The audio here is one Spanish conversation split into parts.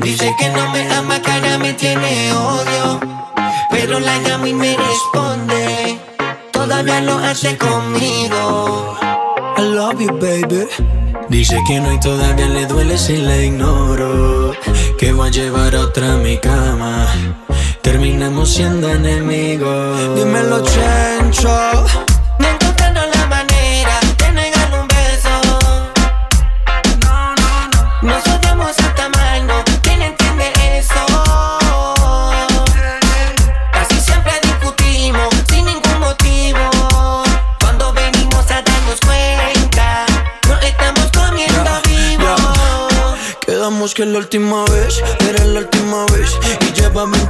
Dice que no me ama, que ahora me tiene odio. Pero la llamo y me responde. Todavía lo hace conmigo. I love you, baby. Dice que no y todavía le duele si la ignoro. Que voy a llevar otra a mi cama. Terminamos siendo enemigos. Dímelo, chencho.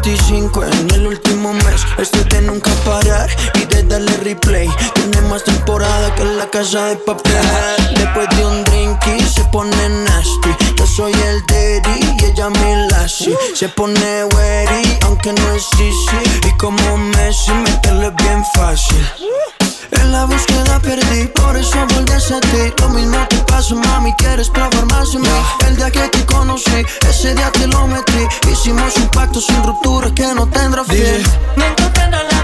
25 en el último mes Estoy de nunca parar y de darle replay. Tiene más temporada que la casa de papel. Después de un drink y se pone nasty. Yo soy el daddy y ella mi lassie Se pone wary aunque no es easy. Y como Messi meterle bien fácil perdí, por eso volví a ti Lo mismo te pasó, mami, quieres probar más de mí. El día que te conocí, ese día te lo metí. Hicimos un pacto sin ruptura que no tendrá fin. Me encontrando la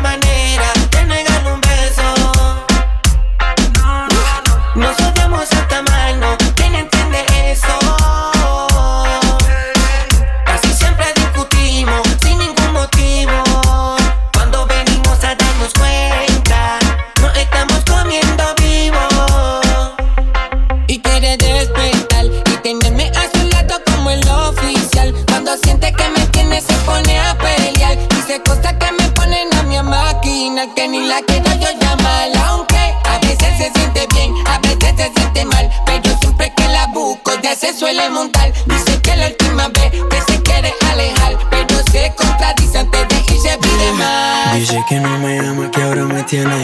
suele montar. Dice que la última vez que se quiere alejar. Pero se contradice antes de irse pide más. Dice que no me ama, que ahora me tiene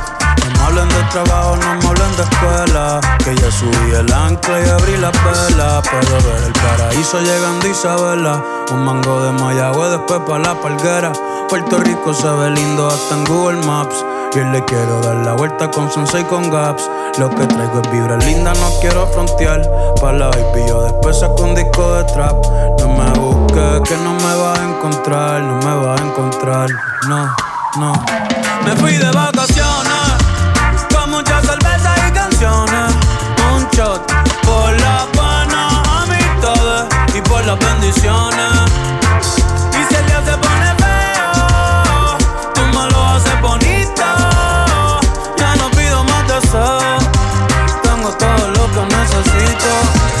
Hablen de trabajo, no me hablen de escuela. Que ya subí el ancla y abrí la vela. Puedo ver el paraíso llegando Isabela. Un mango de Mayagüe, después pa' la palguera. Puerto Rico se ve lindo hasta en Google Maps. Y hoy le quiero dar la vuelta con Sensei con Gaps. Lo que traigo es vibra linda, no quiero frontear. Pa' la baby, yo después saco un disco de trap. No me busques, que no me vas a encontrar. No me vas a encontrar, no, no. Me fui de vacaciones por la buenas amistades y por las bendiciones. Y si el día se pone feo, tú me lo haces bonito. Ya no pido más deseos, tengo todo lo que necesito.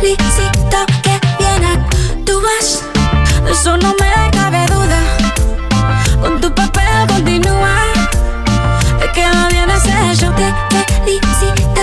Felicito que bien actúas. Eso no me cabe duda. Con tu papel continúa. Te queda bien ese show. Te felicito.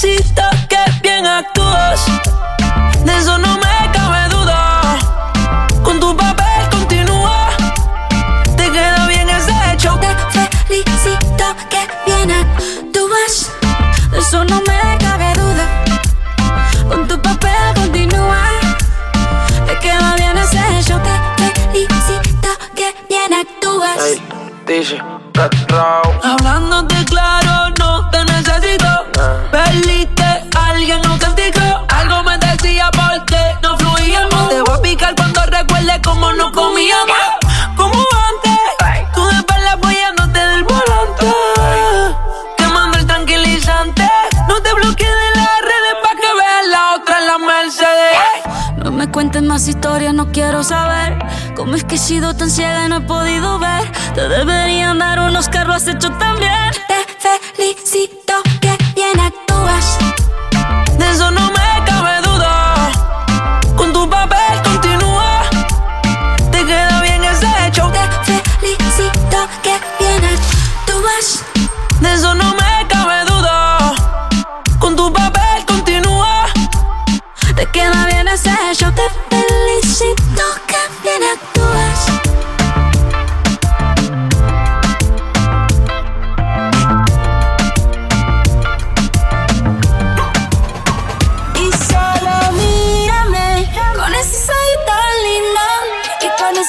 Te felicito que que he sido tan ciega y no he podido ver. Te deberían dar unos carros, has hecho también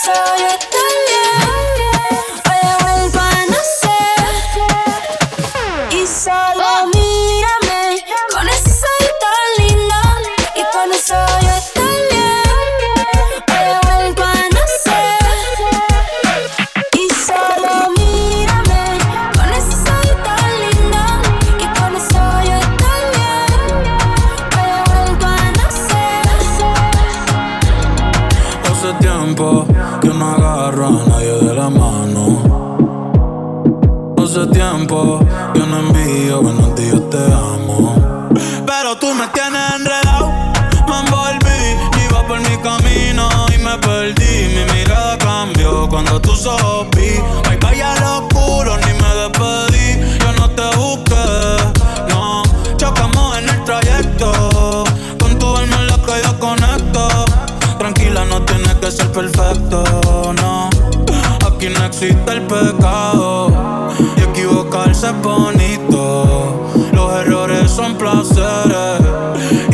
y con bonito. Los errores son placeres.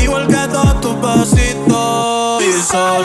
Igual que todos tus besitos. Y solo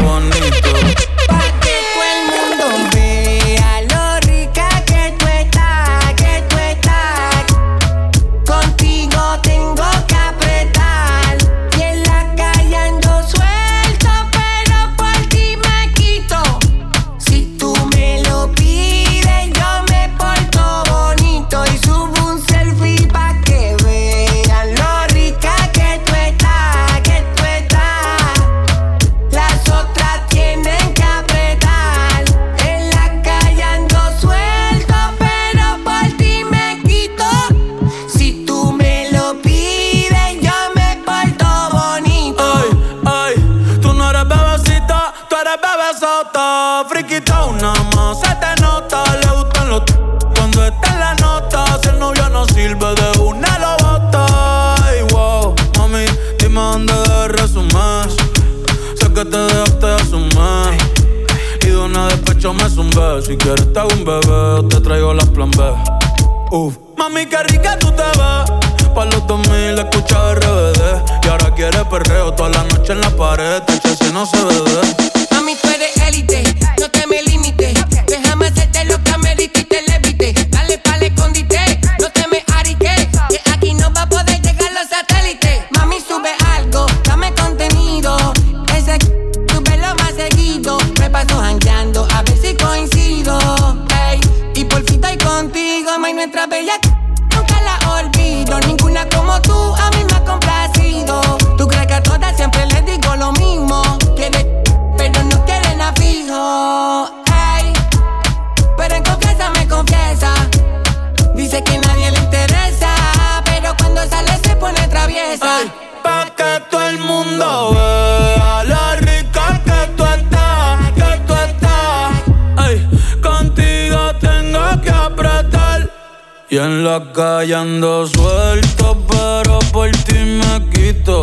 acá y ando suelto, pero por ti me quito.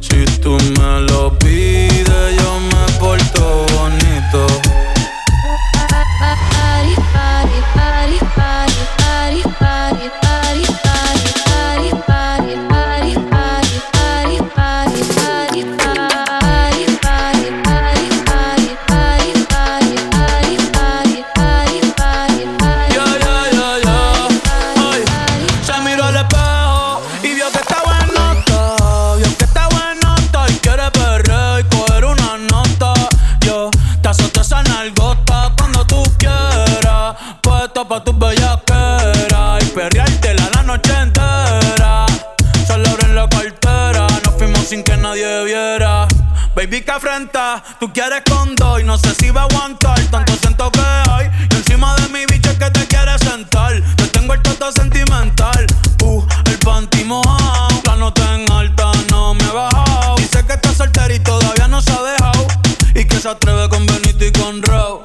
Si tú me lo Tú quieres con dos y no sé si va a aguantar. Tanto siento que hay. Y encima de mi bicho es que te quieres sentar. Yo tengo el toto sentimental. Uh, el panty mojado. Plano en alta, no me he bajado. Dice que está soltero y todavía no se ha dejado. Y que se atreve con Benito y con Row.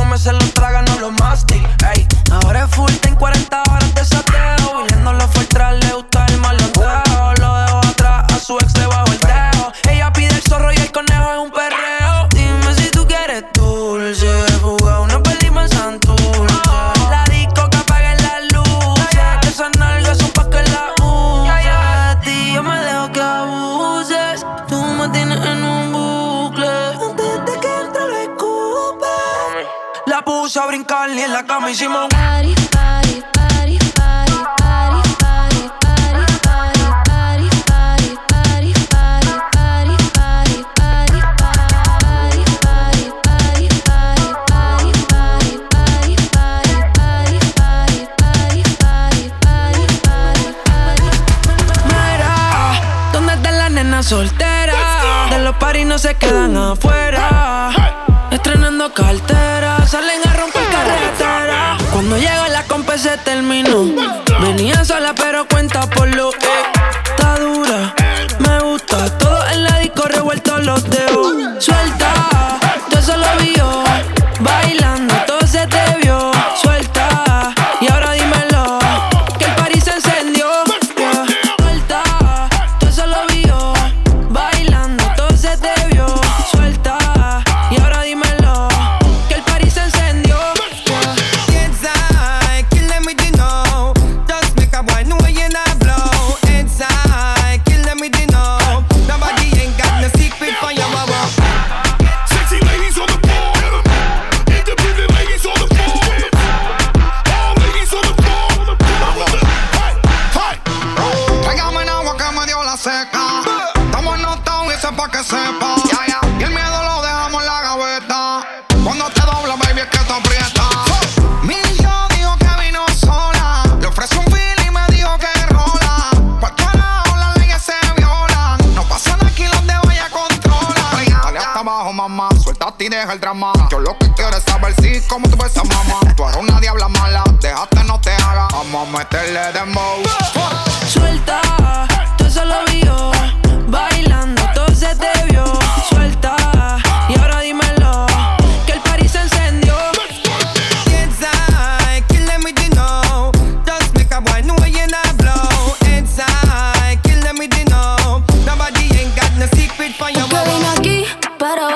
come, se lo traga, no lo más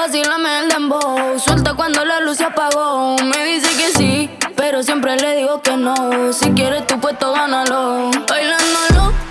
vacílame el dembow. Suelta cuando la luz se apagó. Me dice que sí, pero siempre le digo que no. Si quieres tu puesto, gánalo. Bailándolo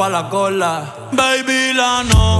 pa' la cola. Baby, la no.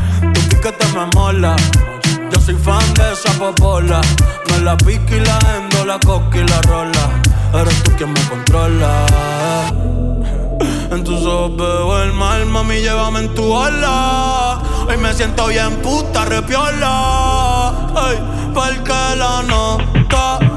que te me mola. Yo soy fan de esa popola. Me la pica y la endo, la coca y la rola. Eres tú quien me controla. En tus ojos veo el mal, mami, llévame en tu ala. Hoy me siento bien puta, repiola. Ay, porque la nota.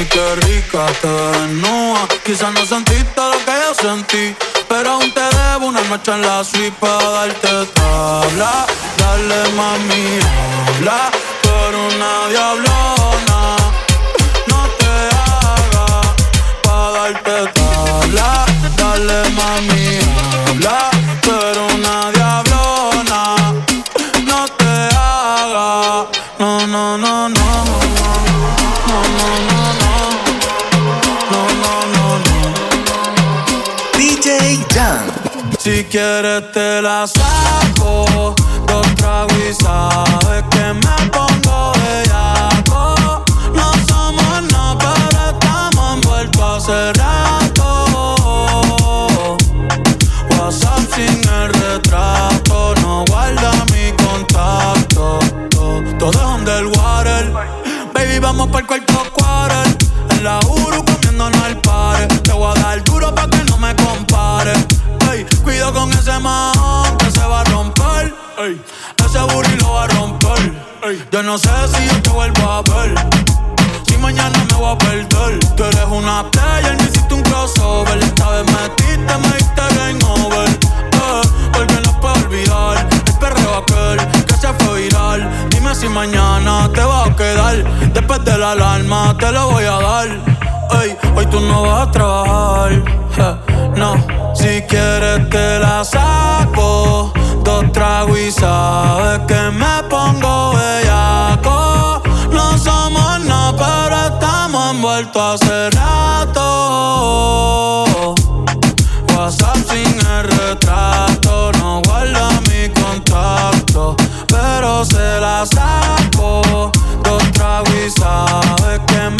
mami, qué rica te desnuda. Quizás no sentiste lo que yo sentí, pero aún te debo una noche en la suite para darte tabla. Dale, mami, habla, pero una diablona. No te haga para darte tabla. Quieres te la saco. Dos tragos y sabes que me pongo bellaco. No somos nada, pero estamos envueltos hace rato. WhatsApp sin el retrato. No guarda mi contacto. Todo es underwater. Baby, vamos para el cuarto quarter. Ese man que se va a romper. ese burro lo va a romper. yo no sé si yo te vuelvo a ver. Si mañana me voy a perder. Tú eres una player, me hiciste un crossover. Esta vez metiste, me diste game over. Eh, porque no puedo olvidar el perreo aquel que se fue viral. Dime si mañana te va a quedar. Después de la alarma te lo voy a dar. Hoy tú no vas a trabajar. no si quieres te la saco. Dos tragos y sabes que me pongo bellaco. No somos nada, pero estamos envueltos hace rato. WhatsApp sin el retrato. No guarda mi contacto, pero se la saco. Dos tragos y sabes que me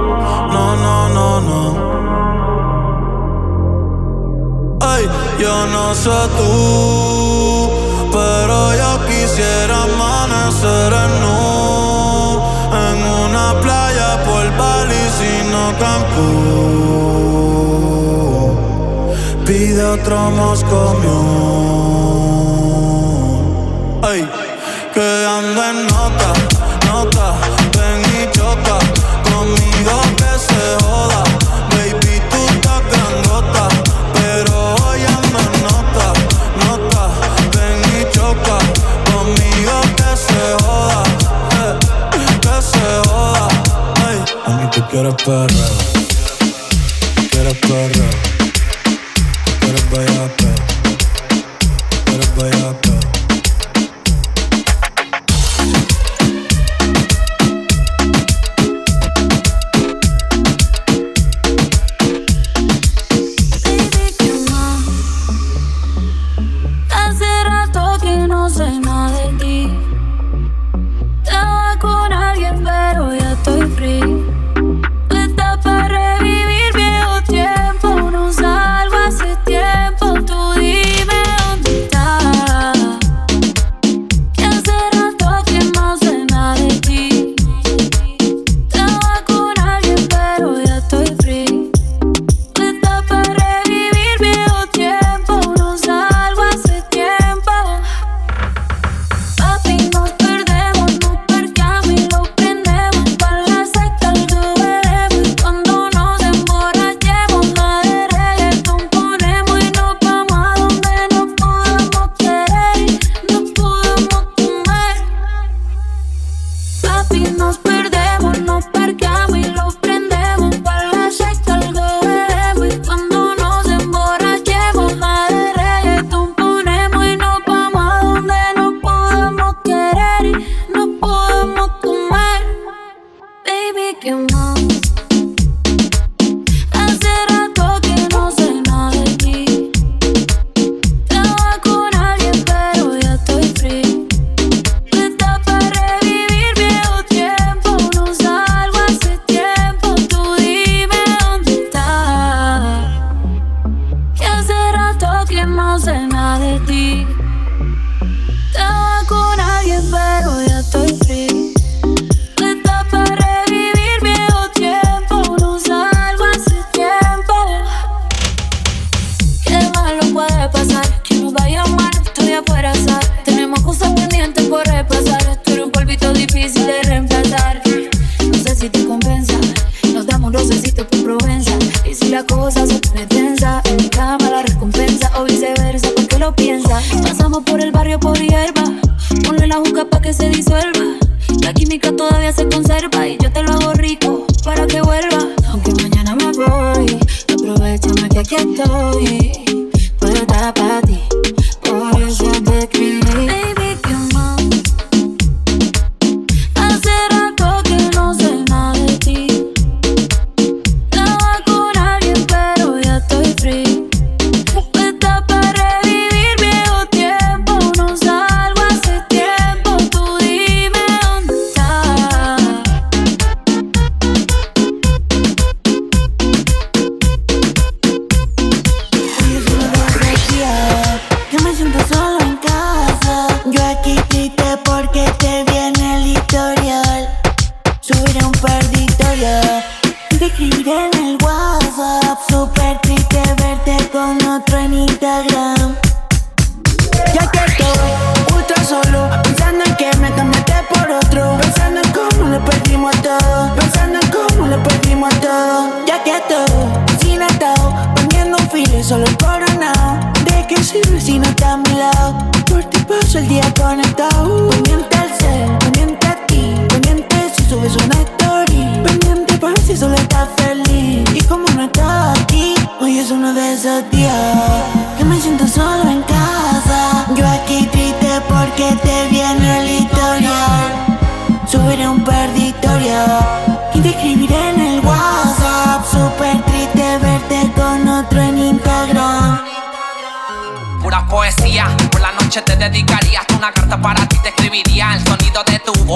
Ay, yo no sé tú, pero yo quisiera amanecer en en una playa por Bali, sino Cancún. Pide otro moscomión. Tú quieres perreo.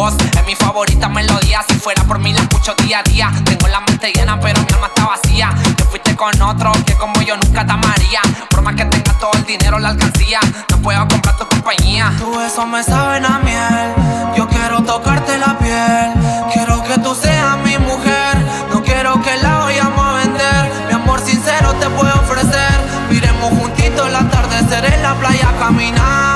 es mi favorita melodía. Si fuera por mí la escucho día a día. Tengo la mente llena, pero mi alma está vacía. Te fuiste con otro que como yo nunca te amaría. Por más que tenga todo el dinero, la alcancía. No puedo comprar tu compañía. Tú eso me saben a miel. Yo quiero tocarte la piel. Quiero que tú seas mi mujer. No quiero que la vayamos a vender. Mi amor sincero te puedo ofrecer. Miremos juntitos el atardecer en la playa a caminar.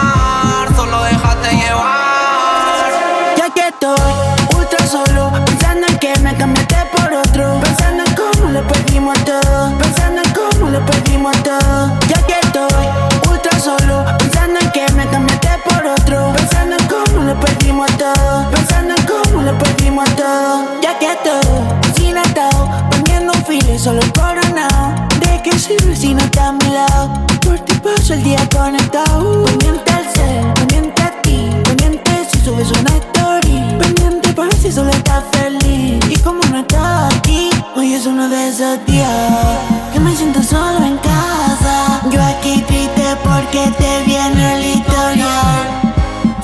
solo encoronado. ¿De qué sirve si no estás a mi lado? Por ti paso el día conectado. Pendiente al ser, pendiente a ti, pendiente si subes una story. Pendiente para si solo estás feliz. Y como no estás aquí, hoy es uno de esos días que me siento solo en casa. Yo aquí triste porque te viene el historial.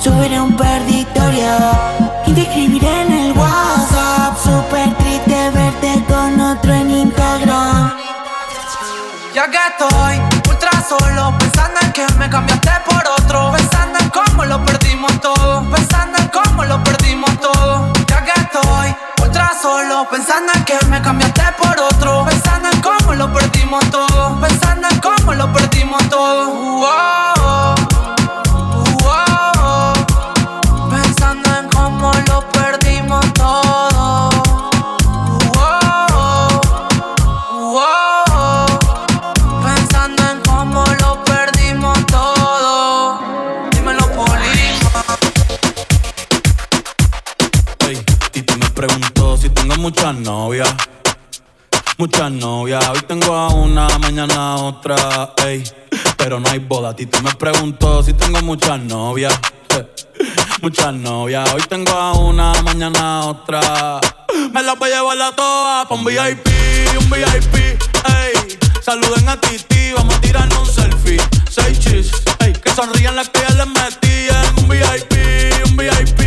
Subiré un par de historias y te escribiré Ahora que estoy ultra solo, pensando en que me cambiaste por otro, pensando en cómo lo perdimos todo, pensando en cómo lo perdimos todo. Ya que estoy ultra solo, pensando en que me cambiaste por otro, pensando en cómo lo perdimos todo. muchas novias, muchas novias. Hoy tengo a una, mañana otra, ey. Pero no hay boda, a ti me pregunto si tengo muchas novias, muchas novias. Hoy tengo a una, mañana otra. Me las voy a llevar a todas pa' un VIP, un VIP, ey. Saluden a Titi, vamos a tirar un selfie. Seis chis, ey. Que sonrían las que ya les metí en un VIP, un VIP,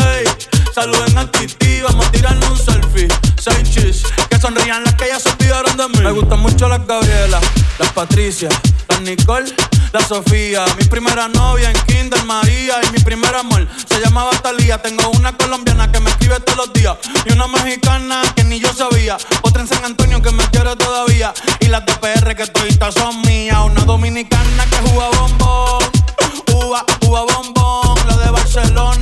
ey. Saluden activa, vamos a tirarnos un selfie. Seis chis, que sonrían las que ya se olvidaron de mí. Me gustan mucho las Gabriela, las Patricia, las Nicole, la Sofía. Mi primera novia en Kinder María y mi primer amor se llamaba Talía. Tengo una colombiana que me escribe todos los días y una mexicana que ni yo sabía. Otra en San Antonio que me quiere todavía y las de PR que todavía son mías. Una dominicana que juega bombón, uva, uva bombón, la de Barcelona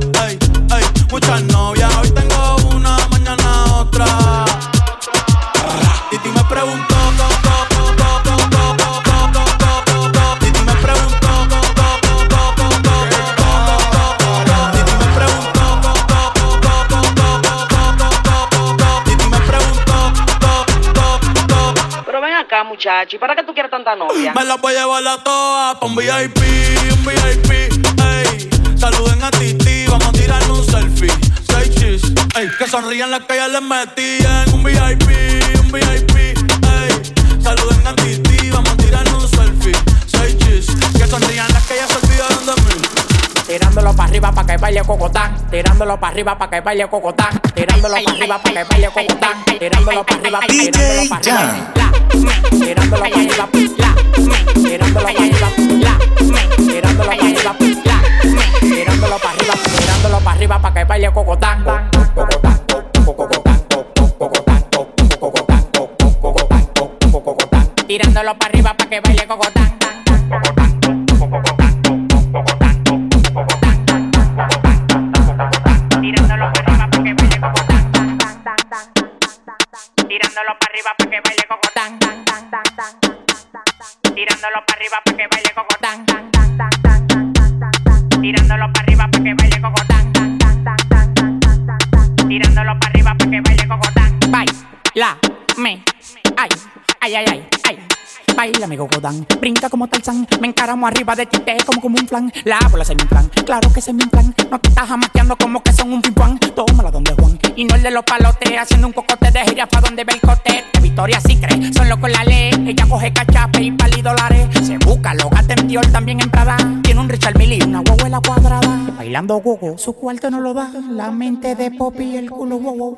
Muchacho, ¿y para qué tú quieres tanta novia? Me las voy a llevar a todas pa' un VIP, un VIP, ey. Saluden a Titi, vamos a tirar un selfie. Seis chis, ey. Que sonrían las que ya les metí en un VIP, un Tirándolo para arriba para que baile cocotán. Tirándolo para arriba para que baile cocotán. Tirándolo para arriba, tirándolo para arriba. La, tirándolo para arriba, la, tirándolo para arriba, la, tirándolo para arriba, la, tirándolo para arriba, tirándolo para arriba para que baile cocotán, cocotán, cocotán. Tirándolo para arriba para que baile cocotán. Baila mi cocotán, brinca como Tarzán Me encaramo arriba de ti, te como como un flan. La bola se me inflan, claro que se me inflan. No te estás jamateando como que son un pimpán Tómala donde Juan, y no el de los palotes Haciendo un cocote de jirafa donde ve el cote. De Victoria sí cree, son locos la ley. Ella coge cachape y pali dólares Se busca, lo gata en Dior, también en Prada. Tiene un Richard Mille y una huevuela cuadrada. Bailando gogo, su cuarto no lo da. La mente de Poppy el culo wow, wow.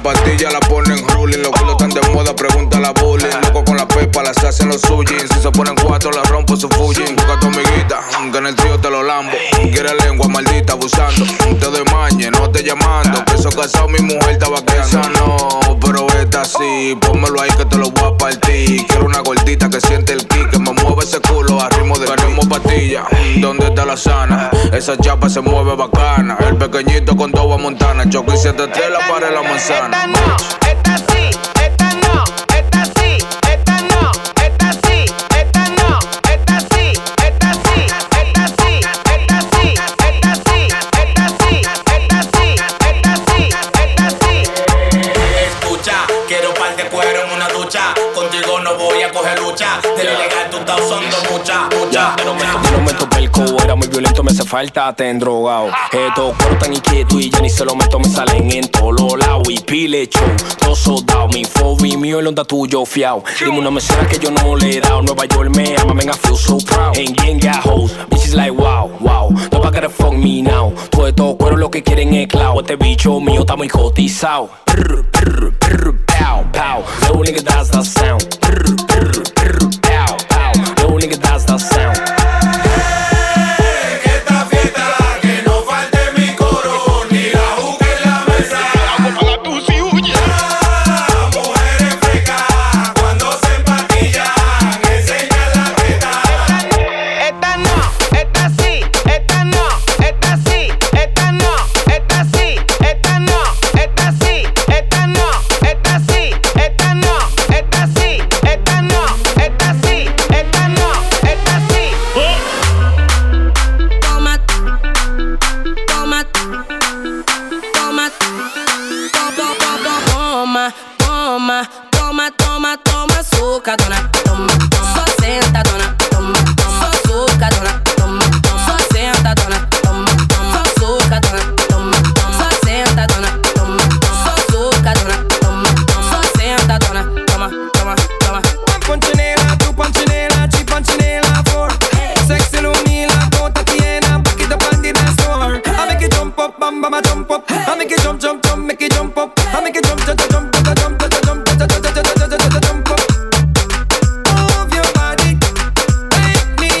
La pastilla la ponen ruling. Los culos están de moda, pregunta la bullying. Loco con la pepa, las hacen los suying. Si se ponen cuatro, la rompo su fujin. Busca a tu amiguita, que en el trío te lo lambo. Quiere lengua maldita abusando. Te doy mañe, no te llamando. Que eso casado, mi mujer estaba Esa no, pero esta sí. Pónmelo ahí que te lo voy a partir. Quiero una gordita que siente el kick. Ese culo a ritmo de Queremos patilla. ¿Dónde está la sana? Esa chapa se mueve bacana. El pequeñito con dos montana. Choco y siete la para la manzana. Esta no, esta estás usando mucha, mucha. Yo no meto, yo no meto pelco, era muy violento, me hace falta, te drogado. Estos cuerpos tan inquietos y ya ni se lo meto, me salen en todos los lados. Y pile show, todo soldado, mi fobi mío, el onda tuyo fiao. Dime una mesera que yo no le he dado. Nueva York me ama, man, I feel so proud. En gang got hoes, bitches like wow, wow. No pa' to fuck me now. Todo estos cueros lo que quieren es cloud. Este bicho mío está muy cotizado. Pow, pow. Little nigga, that's the sound. Prr, jump up. I make it jump, jump, jump, make it jump up. I make it jump, jump, jump, jump, jump, jump, jump, jump, jump, jump, jump, jump, jump, jump, jump up. Move your body, make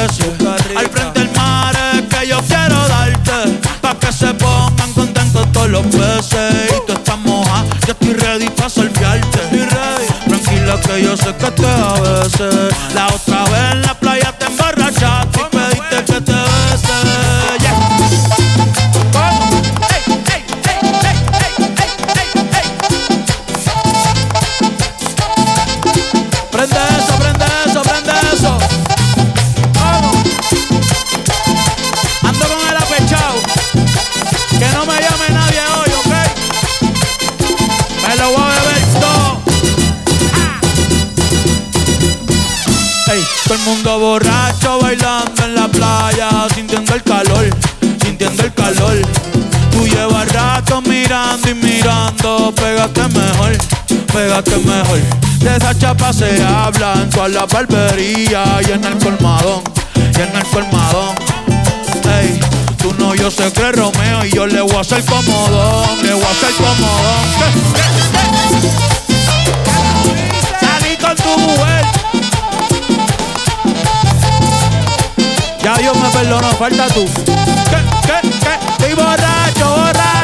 Al frente del mar es que yo quiero darte. Pa' que se pongan contentos todos los peces. Y tú estás moja, yo estoy ready pa' salviarte. Tranquila que yo sé que te a veces. La mirando y mirando, pégate mejor, pégate mejor. De esa chapa se habla en todas las barberías y en el colmadón, y en el colmadón. Ey, tú no, yo sé que es Romeo y yo le voy a hacer comodón, le voy a hacer comodón. Salí con tu mujer. Ya Dios me perdonó, falta tú. ¿Qué? ¿Qué? ¿Qué? Estoy borracho, borracho.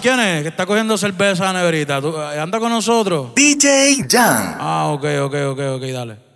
¿Quién es? Que está cogiendo cerveza neverita. ¿Tú- eh, ¿Anda con nosotros? DJ Jan. Ah, ok, ok, ok, ok, dale.